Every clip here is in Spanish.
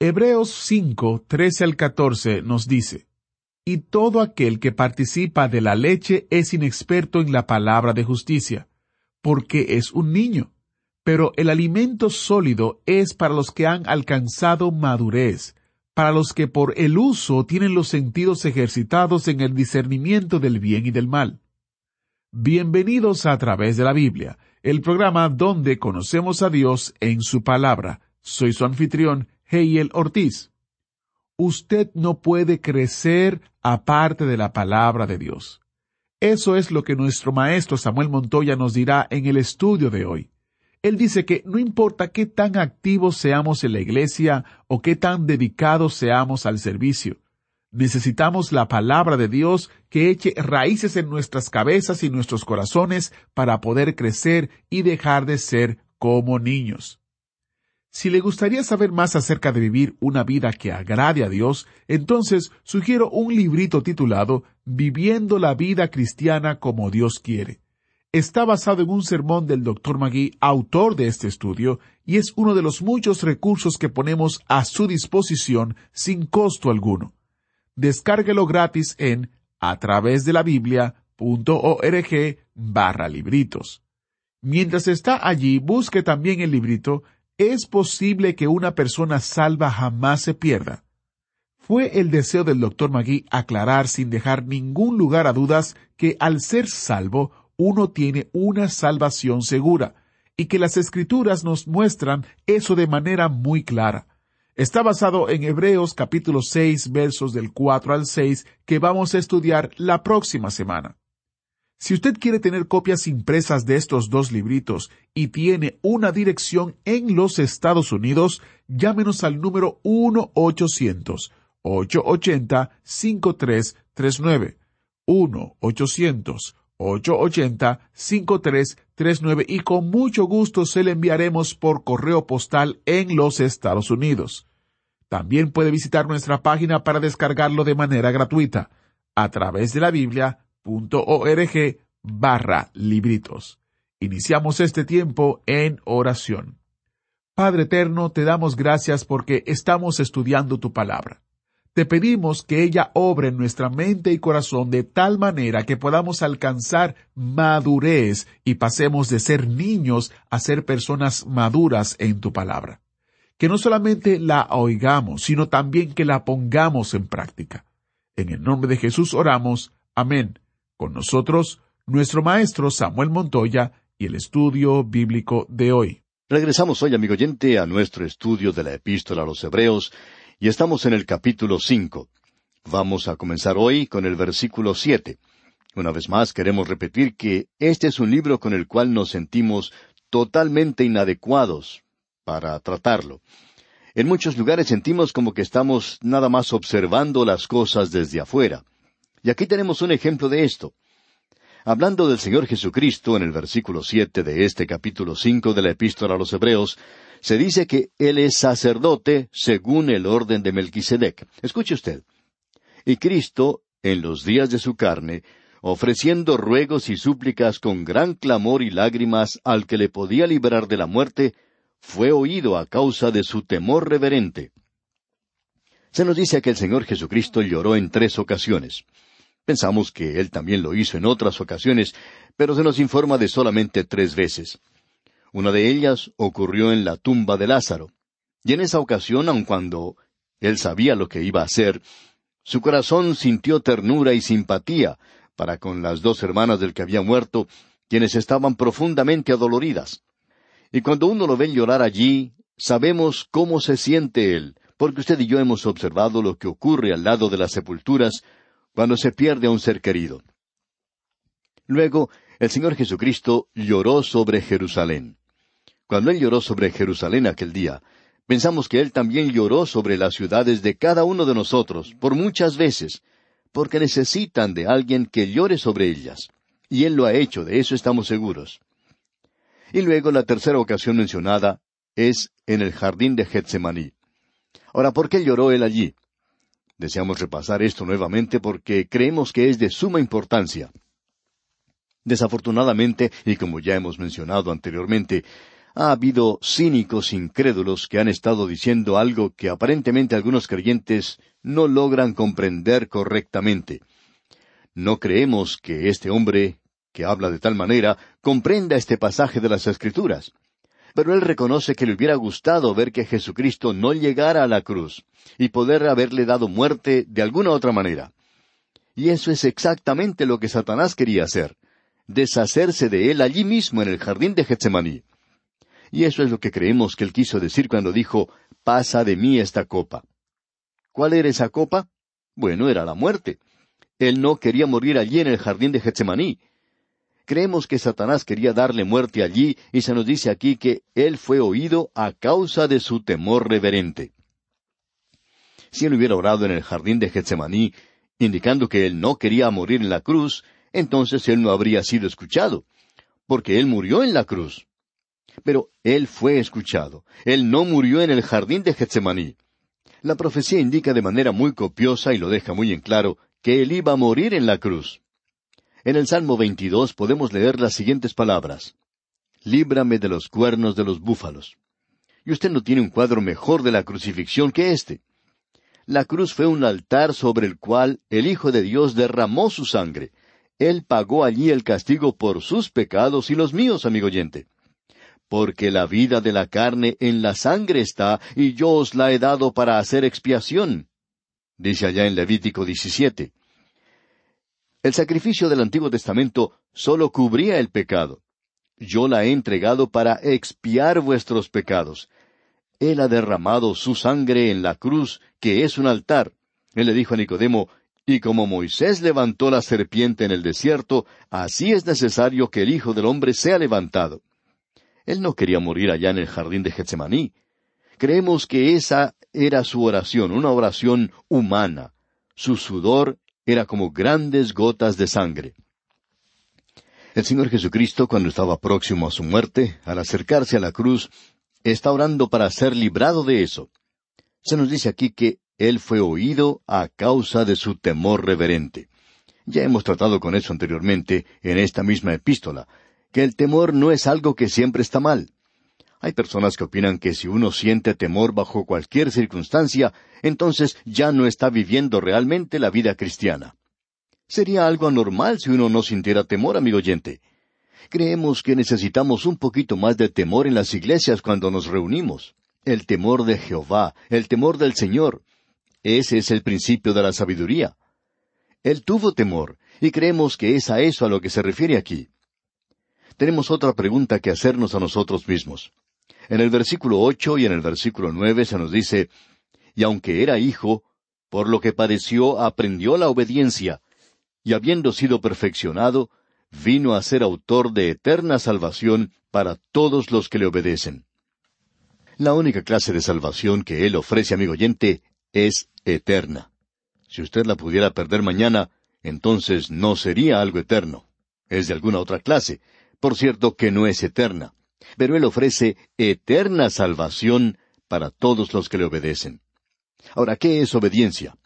Hebreos 5, 13 al 14 nos dice, Y todo aquel que participa de la leche es inexperto en la palabra de justicia, porque es un niño. Pero el alimento sólido es para los que han alcanzado madurez, para los que por el uso tienen los sentidos ejercitados en el discernimiento del bien y del mal. Bienvenidos a través de la Biblia, el programa donde conocemos a Dios en su palabra. Soy su anfitrión, Heiel Ortiz. Usted no puede crecer aparte de la palabra de Dios. Eso es lo que nuestro maestro Samuel Montoya nos dirá en el estudio de hoy. Él dice que no importa qué tan activos seamos en la iglesia o qué tan dedicados seamos al servicio, necesitamos la palabra de Dios que eche raíces en nuestras cabezas y nuestros corazones para poder crecer y dejar de ser como niños. Si le gustaría saber más acerca de vivir una vida que agrade a Dios, entonces sugiero un librito titulado Viviendo la vida cristiana como Dios quiere. Está basado en un sermón del Dr. Magui, autor de este estudio, y es uno de los muchos recursos que ponemos a su disposición sin costo alguno. Descárguelo gratis en a través de la Biblia.org barra libritos. Mientras está allí, busque también el librito ¿Es posible que una persona salva jamás se pierda? Fue el deseo del doctor Magui aclarar sin dejar ningún lugar a dudas que al ser salvo uno tiene una salvación segura, y que las escrituras nos muestran eso de manera muy clara. Está basado en Hebreos capítulo 6 versos del 4 al 6 que vamos a estudiar la próxima semana. Si usted quiere tener copias impresas de estos dos libritos y tiene una dirección en los Estados Unidos, llámenos al número 1-800-880-5339. 1-800-880-5339 y con mucho gusto se le enviaremos por correo postal en los Estados Unidos. También puede visitar nuestra página para descargarlo de manera gratuita a través de la Biblia org barra libritos. Iniciamos este tiempo en oración. Padre eterno, te damos gracias porque estamos estudiando tu palabra. Te pedimos que ella obre en nuestra mente y corazón de tal manera que podamos alcanzar madurez y pasemos de ser niños a ser personas maduras en tu palabra. Que no solamente la oigamos, sino también que la pongamos en práctica. En el nombre de Jesús oramos. Amén. Con nosotros, nuestro maestro Samuel Montoya y el estudio bíblico de hoy. Regresamos hoy, amigo oyente, a nuestro estudio de la epístola a los Hebreos, y estamos en el capítulo cinco. Vamos a comenzar hoy con el versículo siete. Una vez más queremos repetir que este es un libro con el cual nos sentimos totalmente inadecuados para tratarlo. En muchos lugares sentimos como que estamos nada más observando las cosas desde afuera. Y aquí tenemos un ejemplo de esto. Hablando del Señor Jesucristo en el versículo siete de este capítulo cinco de la Epístola a los Hebreos, se dice que Él es sacerdote según el orden de Melquisedec. Escuche usted. Y Cristo, en los días de su carne, ofreciendo ruegos y súplicas con gran clamor y lágrimas al que le podía librar de la muerte, fue oído a causa de su temor reverente. Se nos dice que el Señor Jesucristo lloró en tres ocasiones. Pensamos que él también lo hizo en otras ocasiones, pero se nos informa de solamente tres veces. Una de ellas ocurrió en la tumba de Lázaro. Y en esa ocasión, aun cuando él sabía lo que iba a hacer, su corazón sintió ternura y simpatía para con las dos hermanas del que había muerto, quienes estaban profundamente adoloridas. Y cuando uno lo ve llorar allí, sabemos cómo se siente él, porque usted y yo hemos observado lo que ocurre al lado de las sepulturas cuando se pierde a un ser querido. Luego, el Señor Jesucristo lloró sobre Jerusalén. Cuando Él lloró sobre Jerusalén aquel día, Pensamos que Él también lloró sobre las ciudades de cada uno de nosotros, por muchas veces, porque necesitan de alguien que llore sobre ellas. Y Él lo ha hecho, de eso estamos seguros. Y luego la tercera ocasión mencionada es en el jardín de Getsemaní. Ahora, ¿por qué lloró Él allí? Deseamos repasar esto nuevamente porque creemos que es de suma importancia. Desafortunadamente, y como ya hemos mencionado anteriormente, ha habido cínicos incrédulos que han estado diciendo algo que aparentemente algunos creyentes no logran comprender correctamente. No creemos que este hombre, que habla de tal manera, comprenda este pasaje de las Escrituras. Pero él reconoce que le hubiera gustado ver que Jesucristo no llegara a la cruz y poder haberle dado muerte de alguna otra manera. Y eso es exactamente lo que Satanás quería hacer, deshacerse de él allí mismo en el jardín de Getsemaní. Y eso es lo que creemos que él quiso decir cuando dijo, pasa de mí esta copa. ¿Cuál era esa copa? Bueno, era la muerte. Él no quería morir allí en el jardín de Getsemaní. Creemos que Satanás quería darle muerte allí y se nos dice aquí que él fue oído a causa de su temor reverente. Si él hubiera orado en el jardín de Getsemaní, indicando que él no quería morir en la cruz, entonces él no habría sido escuchado, porque él murió en la cruz. Pero él fue escuchado. Él no murió en el jardín de Getsemaní. La profecía indica de manera muy copiosa y lo deja muy en claro que él iba a morir en la cruz. En el Salmo 22 podemos leer las siguientes palabras. Líbrame de los cuernos de los búfalos. Y usted no tiene un cuadro mejor de la crucifixión que este. La cruz fue un altar sobre el cual el Hijo de Dios derramó su sangre. Él pagó allí el castigo por sus pecados y los míos, amigo oyente porque la vida de la carne en la sangre está, y yo os la he dado para hacer expiación. Dice allá en Levítico 17. El sacrificio del Antiguo Testamento sólo cubría el pecado. Yo la he entregado para expiar vuestros pecados. Él ha derramado su sangre en la cruz, que es un altar. Él le dijo a Nicodemo, y como Moisés levantó la serpiente en el desierto, así es necesario que el Hijo del Hombre sea levantado. Él no quería morir allá en el jardín de Getsemaní. Creemos que esa era su oración, una oración humana. Su sudor era como grandes gotas de sangre. El Señor Jesucristo, cuando estaba próximo a su muerte, al acercarse a la cruz, está orando para ser librado de eso. Se nos dice aquí que Él fue oído a causa de su temor reverente. Ya hemos tratado con eso anteriormente en esta misma epístola, que el temor no es algo que siempre está mal. Hay personas que opinan que si uno siente temor bajo cualquier circunstancia, entonces ya no está viviendo realmente la vida cristiana. Sería algo anormal si uno no sintiera temor, amigo oyente. Creemos que necesitamos un poquito más de temor en las iglesias cuando nos reunimos. El temor de Jehová, el temor del Señor. Ese es el principio de la sabiduría. Él tuvo temor, y creemos que es a eso a lo que se refiere aquí tenemos otra pregunta que hacernos a nosotros mismos. En el versículo ocho y en el versículo nueve se nos dice, Y aunque era hijo, por lo que padeció aprendió la obediencia, y habiendo sido perfeccionado, vino a ser autor de eterna salvación para todos los que le obedecen. La única clase de salvación que Él ofrece, amigo oyente, es eterna. Si usted la pudiera perder mañana, entonces no sería algo eterno. Es de alguna otra clase, por cierto que no es eterna, pero Él ofrece eterna salvación para todos los que le obedecen. Ahora, ¿qué es obediencia?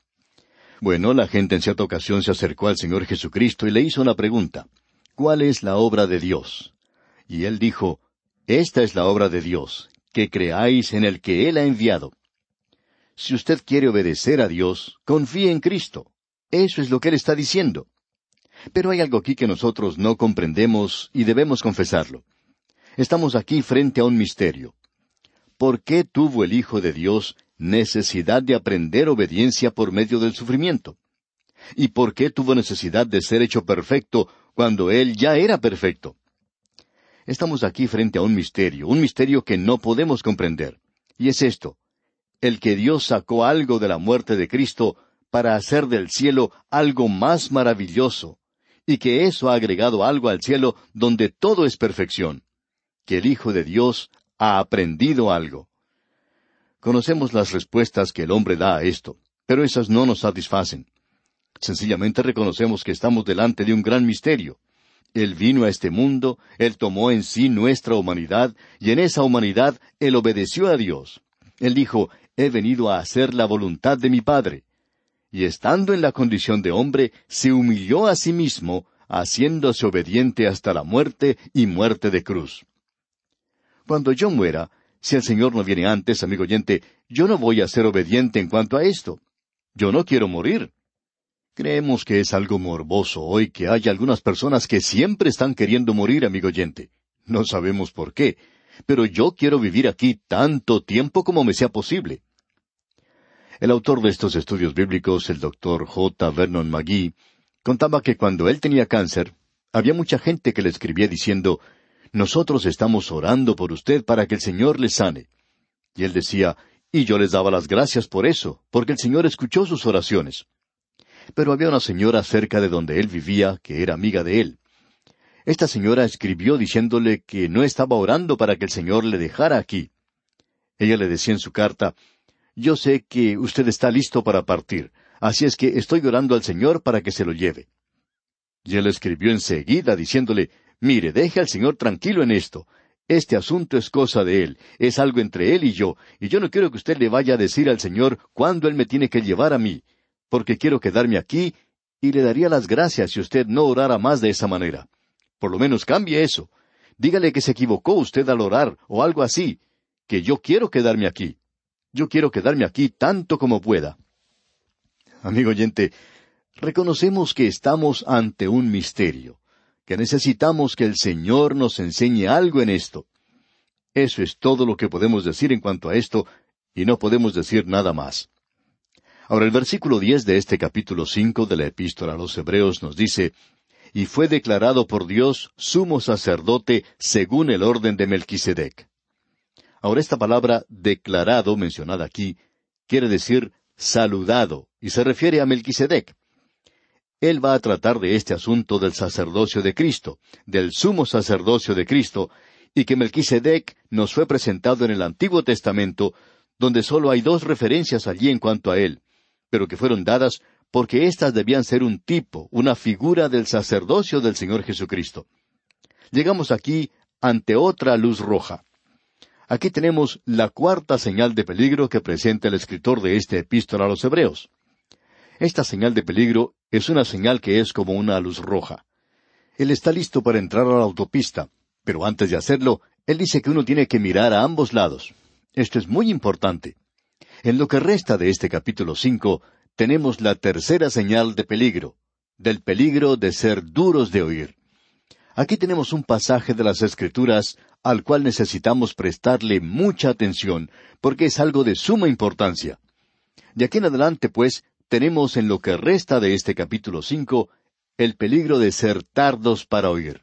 Bueno, la gente en cierta ocasión se acercó al Señor Jesucristo y le hizo una pregunta. ¿Cuál es la obra de Dios? Y él dijo, Esta es la obra de Dios, que creáis en el que Él ha enviado. Si usted quiere obedecer a Dios, confíe en Cristo. Eso es lo que Él está diciendo. Pero hay algo aquí que nosotros no comprendemos y debemos confesarlo. Estamos aquí frente a un misterio. ¿Por qué tuvo el Hijo de Dios necesidad de aprender obediencia por medio del sufrimiento? ¿Y por qué tuvo necesidad de ser hecho perfecto cuando Él ya era perfecto? Estamos aquí frente a un misterio, un misterio que no podemos comprender. Y es esto, el que Dios sacó algo de la muerte de Cristo para hacer del cielo algo más maravilloso, y que eso ha agregado algo al cielo donde todo es perfección, que el Hijo de Dios ha aprendido algo. Conocemos las respuestas que el hombre da a esto, pero esas no nos satisfacen. Sencillamente reconocemos que estamos delante de un gran misterio. Él vino a este mundo, Él tomó en sí nuestra humanidad, y en esa humanidad Él obedeció a Dios. Él dijo, He venido a hacer la voluntad de mi Padre. Y estando en la condición de hombre, se humilló a sí mismo, haciéndose obediente hasta la muerte y muerte de cruz. Cuando yo muera, si el Señor no viene antes, amigo oyente, yo no voy a ser obediente en cuanto a esto. Yo no quiero morir. Creemos que es algo morboso hoy que haya algunas personas que siempre están queriendo morir, amigo oyente. No sabemos por qué, pero yo quiero vivir aquí tanto tiempo como me sea posible. El autor de estos estudios bíblicos, el doctor J. Vernon McGee, contaba que cuando él tenía cáncer, había mucha gente que le escribía diciendo, Nosotros estamos orando por usted para que el Señor le sane. Y él decía, y yo les daba las gracias por eso, porque el Señor escuchó sus oraciones pero había una señora cerca de donde él vivía que era amiga de él. Esta señora escribió diciéndole que no estaba orando para que el Señor le dejara aquí. Ella le decía en su carta, Yo sé que usted está listo para partir, así es que estoy orando al Señor para que se lo lleve. Y él escribió enseguida diciéndole, Mire, deje al Señor tranquilo en esto. Este asunto es cosa de Él, es algo entre Él y yo, y yo no quiero que usted le vaya a decir al Señor cuándo Él me tiene que llevar a mí porque quiero quedarme aquí y le daría las gracias si usted no orara más de esa manera. Por lo menos cambie eso. Dígale que se equivocó usted al orar o algo así, que yo quiero quedarme aquí. Yo quiero quedarme aquí tanto como pueda. Amigo oyente, reconocemos que estamos ante un misterio, que necesitamos que el Señor nos enseñe algo en esto. Eso es todo lo que podemos decir en cuanto a esto, y no podemos decir nada más. Ahora el versículo diez de este capítulo cinco de la Epístola a los Hebreos nos dice y fue declarado por Dios sumo sacerdote según el orden de Melquisedec. Ahora esta palabra declarado mencionada aquí quiere decir saludado y se refiere a Melquisedec. Él va a tratar de este asunto del sacerdocio de Cristo, del sumo sacerdocio de Cristo, y que Melquisedec nos fue presentado en el Antiguo Testamento, donde solo hay dos referencias allí en cuanto a él, pero que fueron dadas porque éstas debían ser un tipo, una figura del sacerdocio del Señor Jesucristo. Llegamos aquí ante otra luz roja. Aquí tenemos la cuarta señal de peligro que presenta el escritor de este epístola a los Hebreos. Esta señal de peligro es una señal que es como una luz roja. Él está listo para entrar a la autopista, pero antes de hacerlo, él dice que uno tiene que mirar a ambos lados. Esto es muy importante. En lo que resta de este capítulo cinco, tenemos la tercera señal de peligro, del peligro de ser duros de oír. Aquí tenemos un pasaje de las Escrituras al cual necesitamos prestarle mucha atención, porque es algo de suma importancia. De aquí en adelante, pues, tenemos en lo que resta de este capítulo cinco el peligro de ser tardos para oír.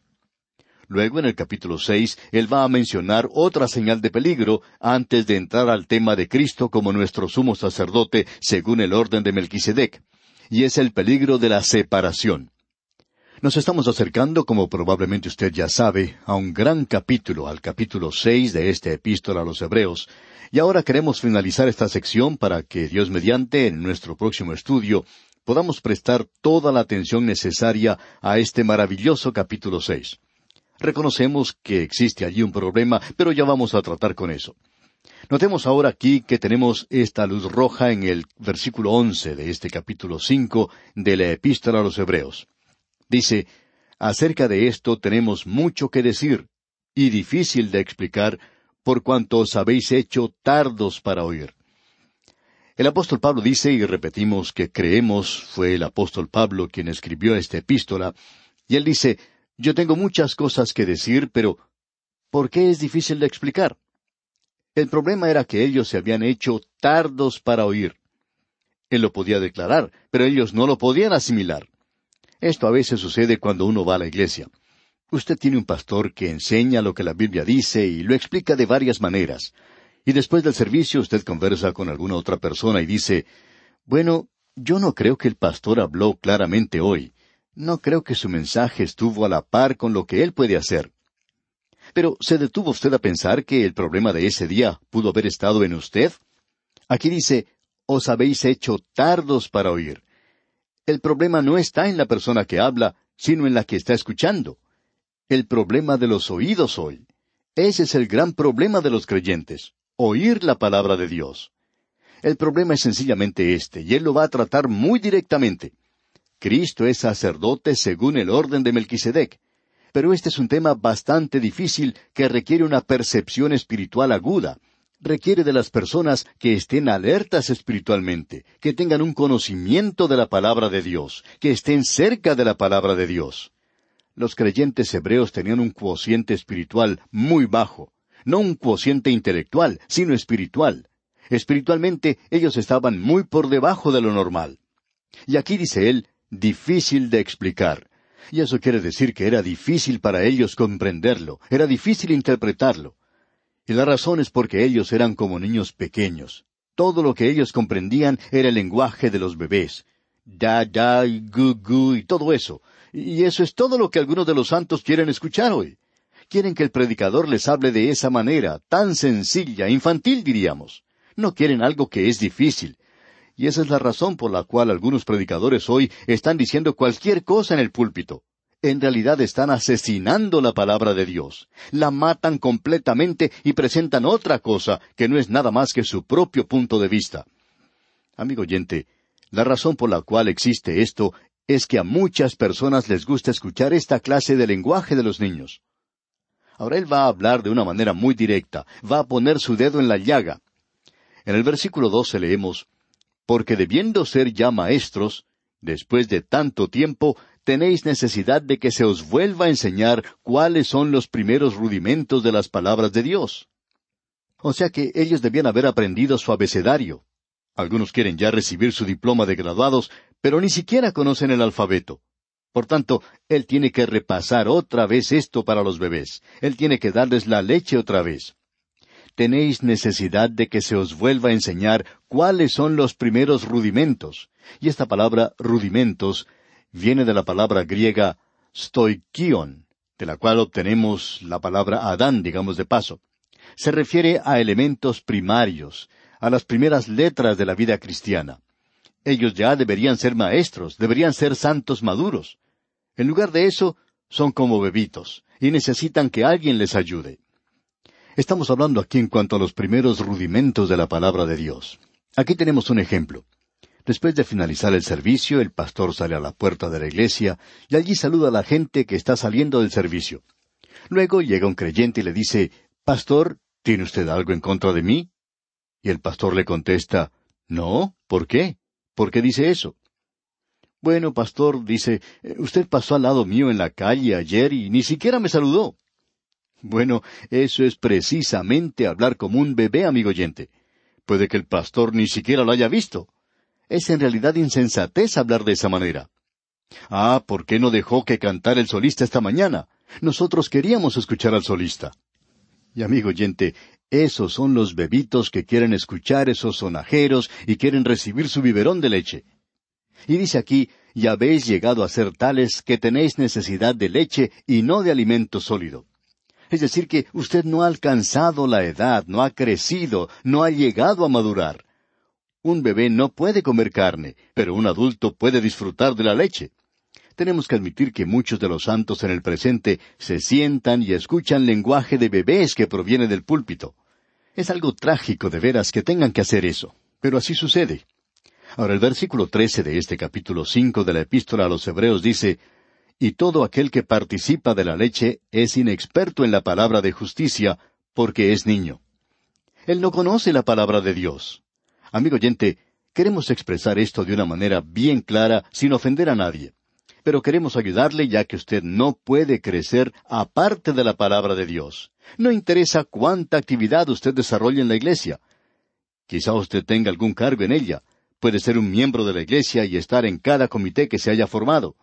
Luego, en el capítulo seis, él va a mencionar otra señal de peligro antes de entrar al tema de Cristo como nuestro sumo sacerdote según el orden de Melquisedec, y es el peligro de la separación. Nos estamos acercando, como probablemente usted ya sabe, a un gran capítulo, al capítulo seis de esta epístola a los Hebreos, y ahora queremos finalizar esta sección para que Dios mediante, en nuestro próximo estudio, podamos prestar toda la atención necesaria a este maravilloso capítulo seis. Reconocemos que existe allí un problema, pero ya vamos a tratar con eso. Notemos ahora aquí que tenemos esta luz roja en el versículo once de este capítulo cinco de la Epístola a los Hebreos. Dice, acerca de esto tenemos mucho que decir, y difícil de explicar, por cuanto os habéis hecho tardos para oír. El apóstol Pablo dice, y repetimos que creemos fue el apóstol Pablo quien escribió esta epístola, y él dice, yo tengo muchas cosas que decir, pero ¿por qué es difícil de explicar? El problema era que ellos se habían hecho tardos para oír. Él lo podía declarar, pero ellos no lo podían asimilar. Esto a veces sucede cuando uno va a la iglesia. Usted tiene un pastor que enseña lo que la Biblia dice y lo explica de varias maneras. Y después del servicio usted conversa con alguna otra persona y dice, bueno, yo no creo que el pastor habló claramente hoy. No creo que su mensaje estuvo a la par con lo que él puede hacer. Pero ¿se detuvo usted a pensar que el problema de ese día pudo haber estado en usted? Aquí dice, os habéis hecho tardos para oír. El problema no está en la persona que habla, sino en la que está escuchando. El problema de los oídos hoy. Ese es el gran problema de los creyentes, oír la palabra de Dios. El problema es sencillamente este, y Él lo va a tratar muy directamente. Cristo es sacerdote según el orden de Melquisedec. Pero este es un tema bastante difícil que requiere una percepción espiritual aguda. Requiere de las personas que estén alertas espiritualmente, que tengan un conocimiento de la palabra de Dios, que estén cerca de la palabra de Dios. Los creyentes hebreos tenían un cociente espiritual muy bajo, no un cociente intelectual, sino espiritual. Espiritualmente ellos estaban muy por debajo de lo normal. Y aquí dice él, difícil de explicar. Y eso quiere decir que era difícil para ellos comprenderlo, era difícil interpretarlo. Y la razón es porque ellos eran como niños pequeños. Todo lo que ellos comprendían era el lenguaje de los bebés. Da, da, y gu, gu, y todo eso. Y eso es todo lo que algunos de los santos quieren escuchar hoy. Quieren que el predicador les hable de esa manera, tan sencilla, infantil diríamos no quieren algo que es difícil. Y esa es la razón por la cual algunos predicadores hoy están diciendo cualquier cosa en el púlpito. En realidad están asesinando la palabra de Dios. La matan completamente y presentan otra cosa que no es nada más que su propio punto de vista. Amigo oyente, la razón por la cual existe esto es que a muchas personas les gusta escuchar esta clase de lenguaje de los niños. Ahora él va a hablar de una manera muy directa, va a poner su dedo en la llaga. En el versículo doce leemos, Porque debiendo ser ya maestros, después de tanto tiempo, tenéis necesidad de que se os vuelva a enseñar cuáles son los primeros rudimentos de las palabras de Dios. O sea que ellos debían haber aprendido su abecedario. Algunos quieren ya recibir su diploma de graduados, pero ni siquiera conocen el alfabeto. Por tanto, Él tiene que repasar otra vez esto para los bebés. Él tiene que darles la leche otra vez tenéis necesidad de que se os vuelva a enseñar cuáles son los primeros rudimentos. Y esta palabra rudimentos viene de la palabra griega stoikion, de la cual obtenemos la palabra Adán, digamos de paso. Se refiere a elementos primarios, a las primeras letras de la vida cristiana. Ellos ya deberían ser maestros, deberían ser santos maduros. En lugar de eso, son como bebitos, y necesitan que alguien les ayude. Estamos hablando aquí en cuanto a los primeros rudimentos de la palabra de Dios. Aquí tenemos un ejemplo. Después de finalizar el servicio, el pastor sale a la puerta de la iglesia y allí saluda a la gente que está saliendo del servicio. Luego llega un creyente y le dice, Pastor, ¿tiene usted algo en contra de mí? Y el pastor le contesta, No, ¿por qué? ¿Por qué dice eso? Bueno, pastor, dice, usted pasó al lado mío en la calle ayer y ni siquiera me saludó. Bueno, eso es precisamente hablar como un bebé, amigo oyente. Puede que el pastor ni siquiera lo haya visto. Es en realidad insensatez hablar de esa manera. Ah, ¿por qué no dejó que cantara el solista esta mañana? Nosotros queríamos escuchar al solista. Y amigo oyente, esos son los bebitos que quieren escuchar esos sonajeros y quieren recibir su biberón de leche. Y dice aquí, y habéis llegado a ser tales que tenéis necesidad de leche y no de alimento sólido. Es decir, que usted no ha alcanzado la edad, no ha crecido, no ha llegado a madurar. Un bebé no puede comer carne, pero un adulto puede disfrutar de la leche. Tenemos que admitir que muchos de los santos en el presente se sientan y escuchan lenguaje de bebés que proviene del púlpito. Es algo trágico de veras que tengan que hacer eso, pero así sucede. Ahora el versículo trece de este capítulo cinco de la epístola a los Hebreos dice y todo aquel que participa de la leche es inexperto en la palabra de justicia, porque es niño. Él no conoce la palabra de Dios. Amigo oyente, queremos expresar esto de una manera bien clara, sin ofender a nadie. Pero queremos ayudarle ya que usted no puede crecer aparte de la palabra de Dios. No interesa cuánta actividad usted desarrolle en la iglesia. Quizá usted tenga algún cargo en ella. Puede ser un miembro de la iglesia y estar en cada comité que se haya formado.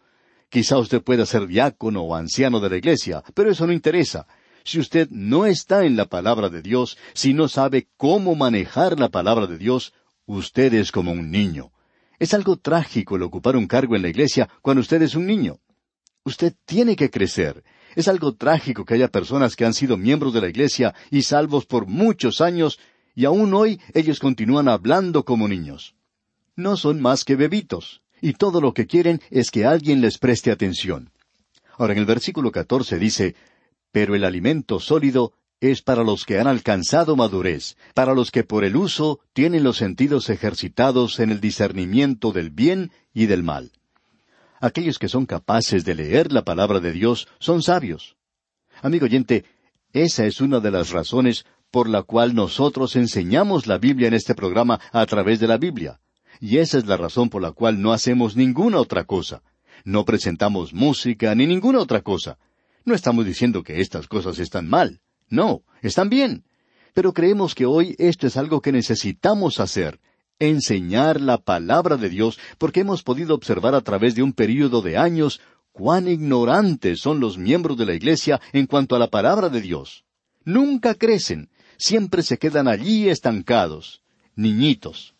Quizá usted pueda ser diácono o anciano de la iglesia, pero eso no interesa. Si usted no está en la palabra de Dios, si no sabe cómo manejar la palabra de Dios, usted es como un niño. Es algo trágico el ocupar un cargo en la iglesia cuando usted es un niño. Usted tiene que crecer. Es algo trágico que haya personas que han sido miembros de la iglesia y salvos por muchos años y aún hoy ellos continúan hablando como niños. No son más que bebitos, y todo lo que quieren es que alguien les preste atención. Ahora en el versículo catorce dice, Pero el alimento sólido es para los que han alcanzado madurez, para los que por el uso tienen los sentidos ejercitados en el discernimiento del bien y del mal. Aquellos que son capaces de leer la palabra de Dios son sabios. Amigo oyente, esa es una de las razones por la cual nosotros enseñamos la Biblia en este programa a través de la Biblia. Y esa es la razón por la cual no hacemos ninguna otra cosa. No presentamos música ni ninguna otra cosa. No estamos diciendo que estas cosas están mal. No, están bien. Pero creemos que hoy esto es algo que necesitamos hacer, enseñar la palabra de Dios, porque hemos podido observar a través de un período de años cuán ignorantes son los miembros de la Iglesia en cuanto a la palabra de Dios. Nunca crecen, siempre se quedan allí estancados, niñitos.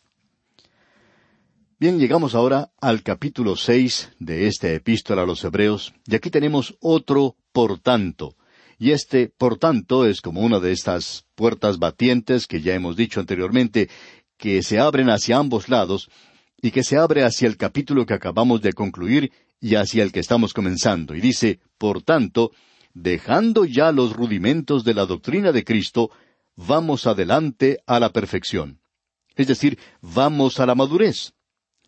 Bien, llegamos ahora al capítulo seis de esta epístola a los Hebreos, y aquí tenemos otro por tanto. Y este, por tanto, es como una de estas puertas batientes que ya hemos dicho anteriormente, que se abren hacia ambos lados, y que se abre hacia el capítulo que acabamos de concluir y hacia el que estamos comenzando. Y dice, por tanto, dejando ya los rudimentos de la doctrina de Cristo, vamos adelante a la perfección. Es decir, vamos a la madurez.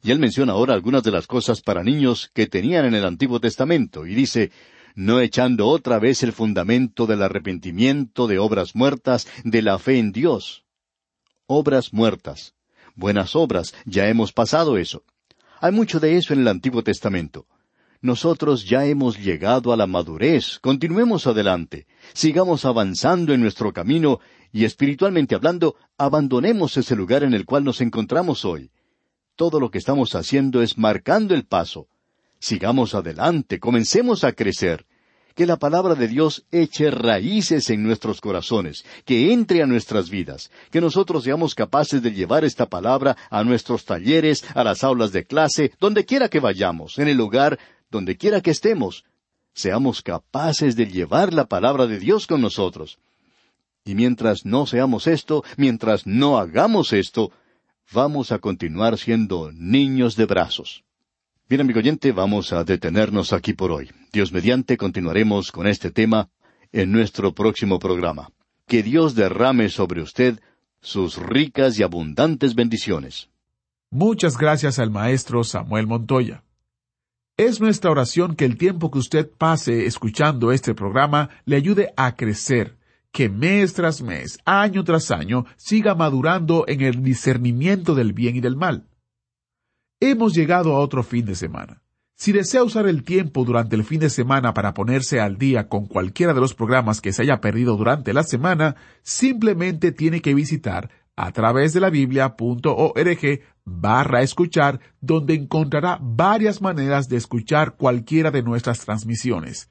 Y él menciona ahora algunas de las cosas para niños que tenían en el Antiguo Testamento, y dice, no echando otra vez el fundamento del arrepentimiento de obras muertas, de la fe en Dios. Obras muertas. Buenas obras, ya hemos pasado eso. Hay mucho de eso en el Antiguo Testamento. Nosotros ya hemos llegado a la madurez, continuemos adelante, sigamos avanzando en nuestro camino y espiritualmente hablando, abandonemos ese lugar en el cual nos encontramos hoy. Todo lo que estamos haciendo es marcando el paso, Sigamos adelante, comencemos a crecer. Que la palabra de Dios eche raíces en nuestros corazones, que entre a nuestras vidas, que nosotros seamos capaces de llevar esta palabra a nuestros talleres, a las aulas de clase, donde quiera que vayamos, en el lugar, donde quiera que estemos. Seamos capaces de llevar la palabra de Dios con nosotros. Y mientras no seamos esto, mientras no hagamos esto, vamos a continuar siendo niños de brazos. Bien, amigo oyente, vamos a detenernos aquí por hoy. Dios mediante continuaremos con este tema en nuestro próximo programa. Que Dios derrame sobre usted sus ricas y abundantes bendiciones. Muchas gracias al maestro Samuel Montoya. Es nuestra oración que el tiempo que usted pase escuchando este programa le ayude a crecer, que mes tras mes, año tras año, siga madurando en el discernimiento del bien y del mal. Hemos llegado a otro fin de semana. Si desea usar el tiempo durante el fin de semana para ponerse al día con cualquiera de los programas que se haya perdido durante la semana, simplemente tiene que visitar a través de la biblia.org barra escuchar, donde encontrará varias maneras de escuchar cualquiera de nuestras transmisiones.